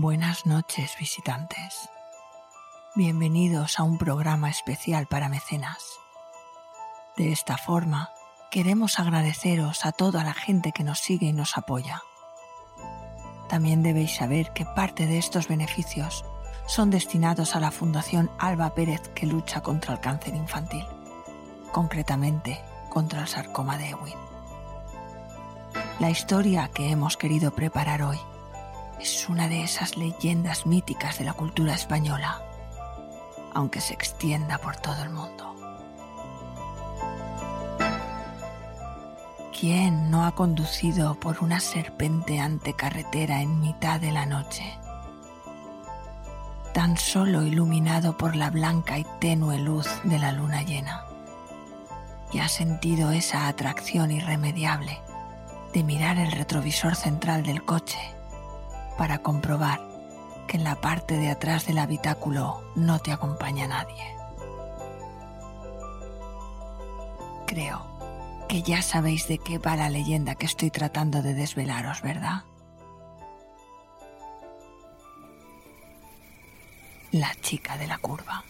Buenas noches, visitantes. Bienvenidos a un programa especial para mecenas. De esta forma, queremos agradeceros a toda la gente que nos sigue y nos apoya. También debéis saber que parte de estos beneficios son destinados a la Fundación Alba Pérez que lucha contra el cáncer infantil, concretamente contra el sarcoma de Ewing. La historia que hemos querido preparar hoy es una de esas leyendas míticas de la cultura española, aunque se extienda por todo el mundo. ¿Quién no ha conducido por una serpenteante carretera en mitad de la noche? Tan solo iluminado por la blanca y tenue luz de la luna llena. Y ha sentido esa atracción irremediable de mirar el retrovisor central del coche para comprobar que en la parte de atrás del habitáculo no te acompaña nadie. Creo que ya sabéis de qué va la leyenda que estoy tratando de desvelaros, ¿verdad? La chica de la curva.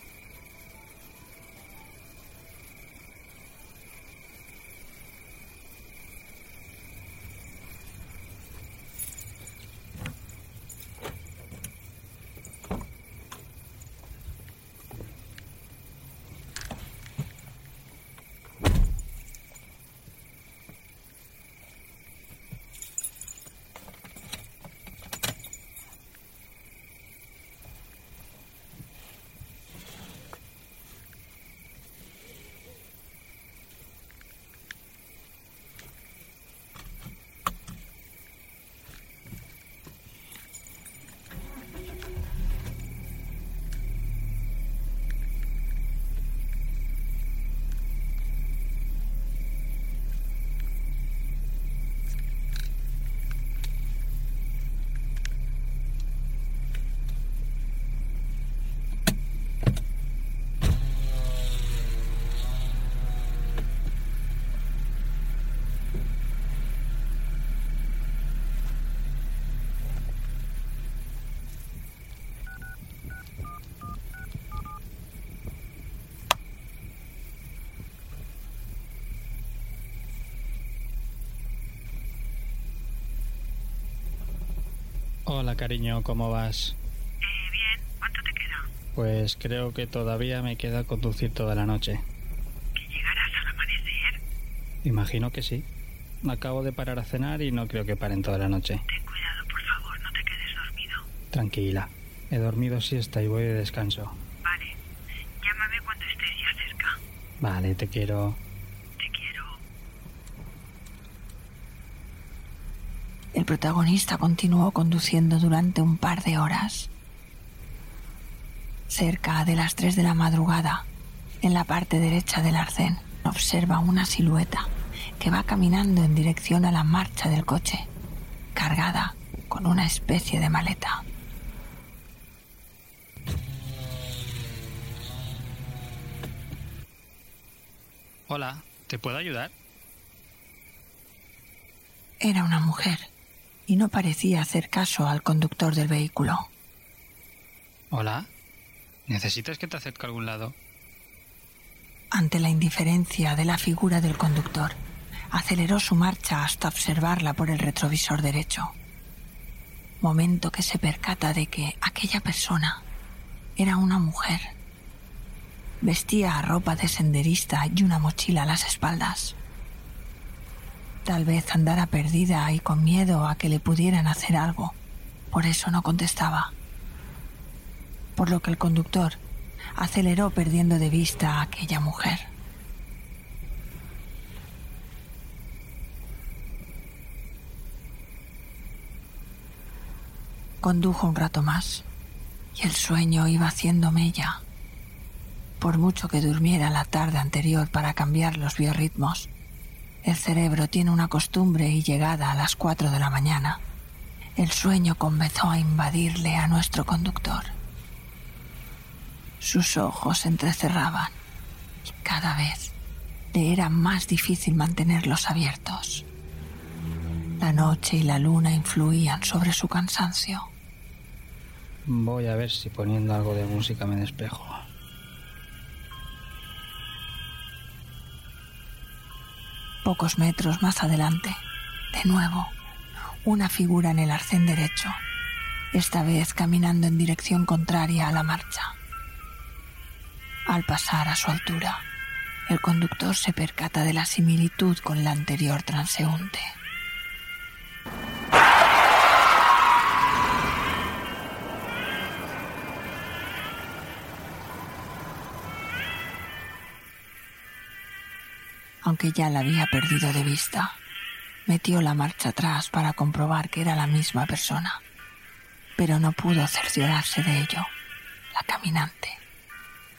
Hola cariño, ¿cómo vas? Eh, bien, ¿cuánto te queda? Pues creo que todavía me queda conducir toda la noche. ¿Que llegarás al amanecer? Imagino que sí. Acabo de parar a cenar y no creo que paren toda la noche. Ten cuidado, por favor, no te quedes dormido. Tranquila. He dormido siesta y voy de descanso. Vale, llámame cuando estés ya cerca. Vale, te quiero. Te quiero. El protagonista continuó conduciendo durante un par de horas. Cerca de las 3 de la madrugada, en la parte derecha del arcén, observa una silueta que va caminando en dirección a la marcha del coche, cargada con una especie de maleta. Hola, ¿te puedo ayudar? Era una mujer y no parecía hacer caso al conductor del vehículo. Hola. ¿Necesitas que te acerque a algún lado? Ante la indiferencia de la figura del conductor, aceleró su marcha hasta observarla por el retrovisor derecho. Momento que se percata de que aquella persona era una mujer. Vestía ropa de senderista y una mochila a las espaldas. Tal vez andara perdida y con miedo a que le pudieran hacer algo. Por eso no contestaba. Por lo que el conductor aceleró perdiendo de vista a aquella mujer. Condujo un rato más y el sueño iba haciendo mella. Por mucho que durmiera la tarde anterior para cambiar los biorritmos, el cerebro tiene una costumbre y llegada a las 4 de la mañana, el sueño comenzó a invadirle a nuestro conductor. Sus ojos se entrecerraban y cada vez le era más difícil mantenerlos abiertos. La noche y la luna influían sobre su cansancio. Voy a ver si poniendo algo de música me despejo. Pocos metros más adelante, de nuevo, una figura en el arcén derecho, esta vez caminando en dirección contraria a la marcha. Al pasar a su altura, el conductor se percata de la similitud con la anterior transeúnte. Aunque ya la había perdido de vista, metió la marcha atrás para comprobar que era la misma persona, pero no pudo cerciorarse de ello. La caminante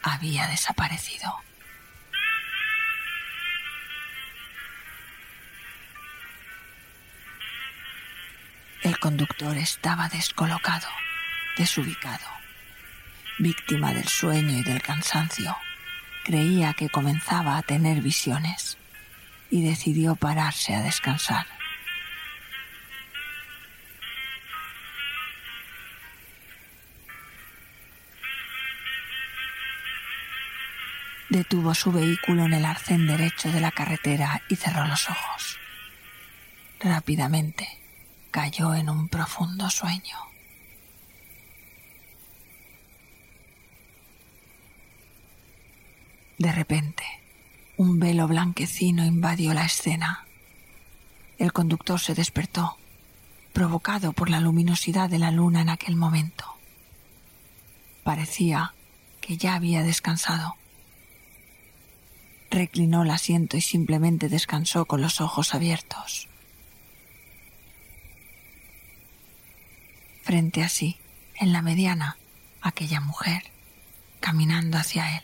había desaparecido. El conductor estaba descolocado, desubicado, víctima del sueño y del cansancio. Creía que comenzaba a tener visiones y decidió pararse a descansar. Detuvo su vehículo en el arcén derecho de la carretera y cerró los ojos. Rápidamente cayó en un profundo sueño. De repente, un velo blanquecino invadió la escena. El conductor se despertó, provocado por la luminosidad de la luna en aquel momento. Parecía que ya había descansado. Reclinó el asiento y simplemente descansó con los ojos abiertos. Frente a sí, en la mediana, aquella mujer, caminando hacia él.